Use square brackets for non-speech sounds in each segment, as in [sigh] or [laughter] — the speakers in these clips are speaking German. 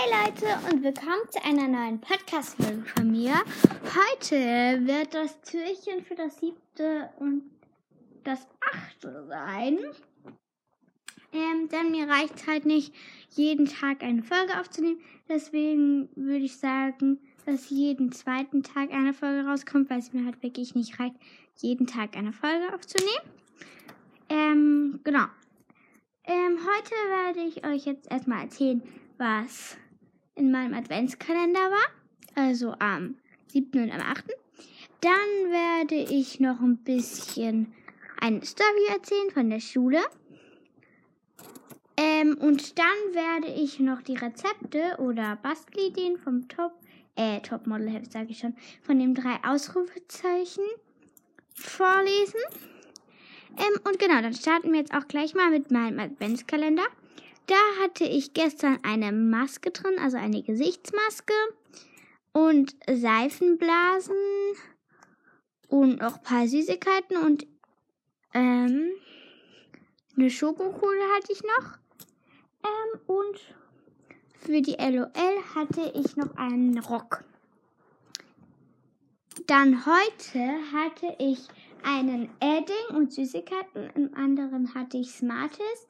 Hi Leute und willkommen zu einer neuen Podcast-Folge von mir. Heute wird das Türchen für das siebte und das achte sein. Ähm, denn mir reicht es halt nicht, jeden Tag eine Folge aufzunehmen. Deswegen würde ich sagen, dass jeden zweiten Tag eine Folge rauskommt, weil es mir halt wirklich nicht reicht, jeden Tag eine Folge aufzunehmen. Ähm, genau. Ähm, heute werde ich euch jetzt erstmal erzählen, was in meinem Adventskalender war. Also am 7. und am 8. Dann werde ich noch ein bisschen eine Story erzählen von der Schule. Ähm, und dann werde ich noch die Rezepte oder Bastelideen vom Top, äh, Topmodel sage ich schon, von den drei Ausrufezeichen vorlesen. Ähm, und genau, dann starten wir jetzt auch gleich mal mit meinem Adventskalender. Da hatte ich gestern eine Maske drin, also eine Gesichtsmaske und Seifenblasen und noch ein paar Süßigkeiten und ähm, eine Schokokohle hatte ich noch. Ähm, und für die LOL hatte ich noch einen Rock. Dann heute hatte ich einen Edding und Süßigkeiten. Im anderen hatte ich Smarties.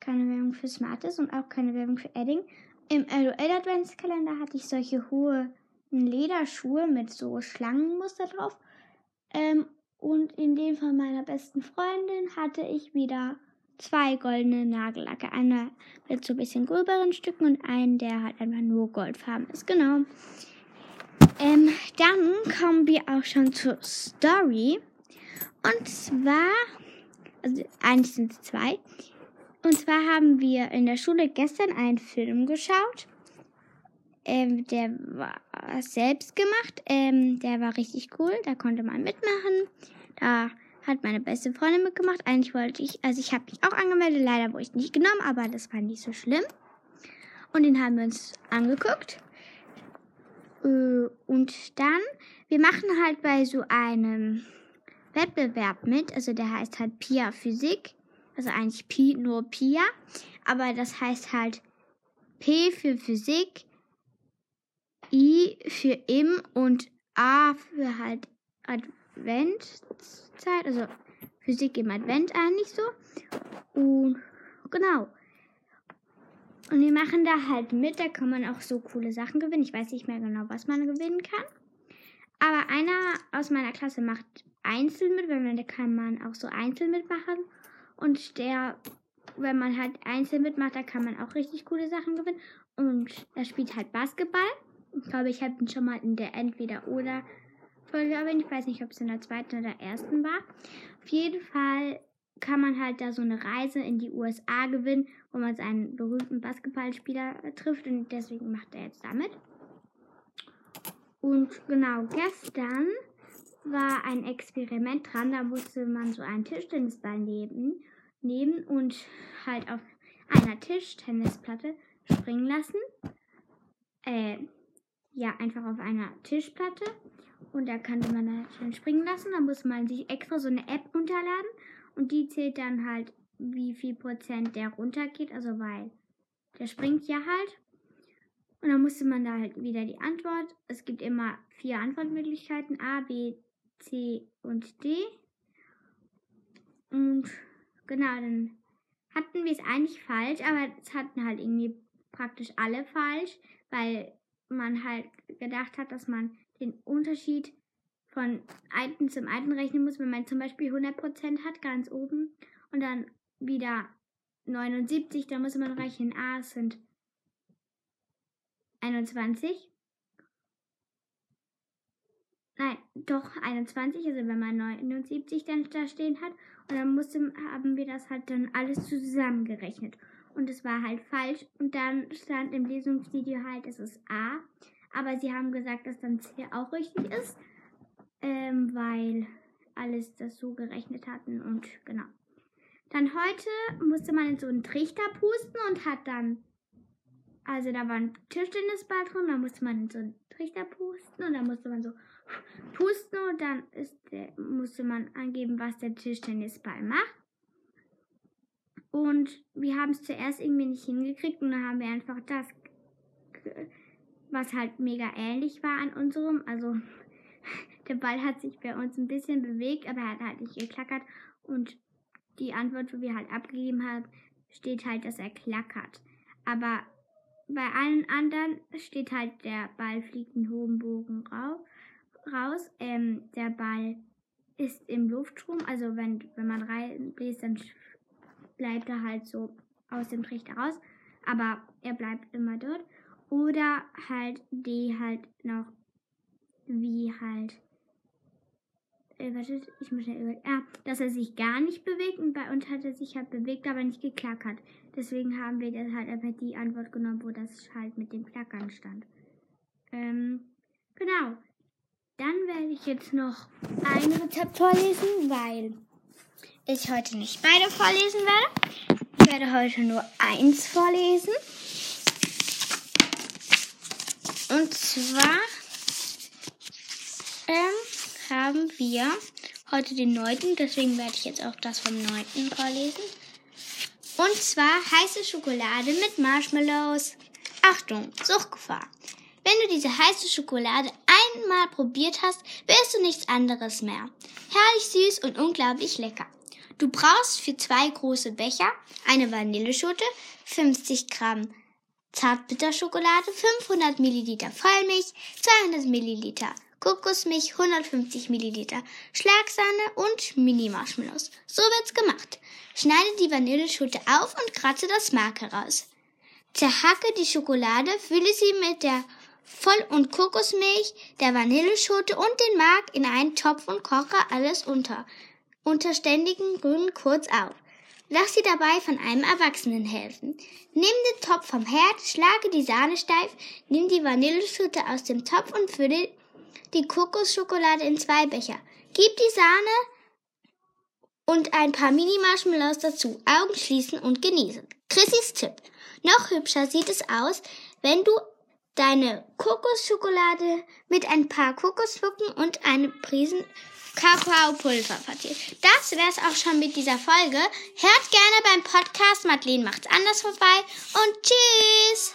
Keine Werbung für Smarties und auch keine Werbung für Edding. Im LOL Adventskalender hatte ich solche hohe Lederschuhe mit so Schlangenmuster drauf. Ähm, und in dem von meiner besten Freundin hatte ich wieder zwei goldene Nagellacke. Einer mit so ein bisschen gröberen Stücken und einen, der halt einfach nur goldfarben ist. Genau. Ähm, dann kommen wir auch schon zur Story. Und zwar, also eigentlich sind es zwei. Und zwar haben wir in der Schule gestern einen Film geschaut. Ähm, der war selbst gemacht. Ähm, der war richtig cool. Da konnte man mitmachen. Da hat meine beste Freundin mitgemacht. Eigentlich wollte ich, also ich habe mich auch angemeldet. Leider wurde ich nicht genommen, aber das war nicht so schlimm. Und den haben wir uns angeguckt. Äh, und dann, wir machen halt bei so einem Wettbewerb mit. Also der heißt halt Pia Physik. Also eigentlich Pi, nur Pia. Aber das heißt halt P für Physik, I für Im und A für halt Adventzeit. Also Physik im Advent eigentlich so. Und genau. Und wir machen da halt mit, da kann man auch so coole Sachen gewinnen. Ich weiß nicht mehr genau, was man gewinnen kann. Aber einer aus meiner Klasse macht einzeln mit, wenn man, da kann man auch so einzeln mitmachen. Und der, wenn man halt einzeln mitmacht, da kann man auch richtig coole Sachen gewinnen. Und er spielt halt Basketball. Ich glaube, ich habe ihn schon mal in der Entweder-Oder Folge erwähnt. Ich weiß nicht, ob es in der zweiten oder ersten war. Auf jeden Fall kann man halt da so eine Reise in die USA gewinnen, wo man seinen berühmten Basketballspieler trifft. Und deswegen macht er jetzt damit. Und genau gestern war ein Experiment dran. Da musste man so einen Tischtennisball nehmen, nehmen und halt auf einer Tischtennisplatte springen lassen. Äh, ja, einfach auf einer Tischplatte. Und da konnte man halt dann springen lassen. Da muss man sich extra so eine App runterladen. Und die zählt dann halt, wie viel Prozent der runtergeht. Also, weil der springt ja halt. Und dann musste man da halt wieder die Antwort. Es gibt immer vier Antwortmöglichkeiten. A, B, C und D. Und genau, dann hatten wir es eigentlich falsch, aber es hatten halt irgendwie praktisch alle falsch, weil man halt gedacht hat, dass man den Unterschied von alten zum alten rechnen muss, wenn man zum Beispiel 100% hat, ganz oben, und dann wieder 79, dann muss man rechnen, A sind 21 nein, doch 21, also wenn man 79 dann da stehen hat. Und dann musste, haben wir das halt dann alles zusammengerechnet. Und es war halt falsch. Und dann stand im Lesungsvideo halt, es ist A. Aber sie haben gesagt, dass dann C auch richtig ist. Ähm, weil alles das so gerechnet hatten und genau. Dann heute musste man in so einen Trichter pusten und hat dann, also da war ein Tischtennisball drin, da musste man in so einen Trichter pusten und dann musste man so pusten und dann der, musste man angeben, was der Tischtennisball macht. Und wir haben es zuerst irgendwie nicht hingekriegt und dann haben wir einfach das was halt mega ähnlich war an unserem. Also [laughs] der Ball hat sich bei uns ein bisschen bewegt, aber er hat halt nicht geklackert. Und die Antwort, die wir halt abgegeben haben, steht halt, dass er klackert. Aber bei allen anderen steht halt, der Ball fliegt einen hohen Bogen raus. Ähm, der Ball ist im Luftstrom, also wenn, wenn man reinbläst, dann bleibt er halt so aus dem Trichter raus. Aber er bleibt immer dort. Oder halt die halt noch wie halt äh, wartet, ich muss schnell über. Ah, dass er sich gar nicht bewegt und bei uns hat er sich halt bewegt, aber nicht geklackert. Deswegen haben wir das halt einfach die Antwort genommen, wo das halt mit dem Klackern stand. Ähm, genau. Dann werde ich jetzt noch ein Rezept vorlesen, weil ich heute nicht beide vorlesen werde. Ich werde heute nur eins vorlesen. Und zwar ähm, haben wir heute den 9. Deswegen werde ich jetzt auch das vom 9. vorlesen. Und zwar heiße Schokolade mit Marshmallows. Achtung, Suchtgefahr. Wenn du diese heiße Schokolade einmal probiert hast, wirst du nichts anderes mehr. Herrlich süß und unglaublich lecker. Du brauchst für zwei große Becher eine Vanilleschote, 50 Gramm Zartbitterschokolade, 500 Milliliter Vollmilch, 200 Milliliter Kokosmilch 150 Milliliter, Schlagsahne und Mini-Marshmallows. So wird's gemacht. Schneide die Vanilleschote auf und kratze das Mark heraus. Zerhacke die Schokolade, fülle sie mit der Voll- und Kokosmilch, der Vanilleschote und den Mark in einen Topf und koche alles unter. Unter ständigen Rühren kurz auf. Lass sie dabei von einem Erwachsenen helfen. Nimm den Topf vom Herd, schlage die Sahne steif, nimm die Vanilleschote aus dem Topf und fülle die Kokosschokolade in zwei Becher. Gib die Sahne und ein paar Mini-Marshmallows dazu. Augen schließen und genießen. Chrissys Tipp. Noch hübscher sieht es aus, wenn du deine Kokosschokolade mit ein paar Kokosflocken und einem Prisen Kakaopulver verziert. Das wär's auch schon mit dieser Folge. Hört gerne beim Podcast Madeleine macht's anders vorbei und tschüss!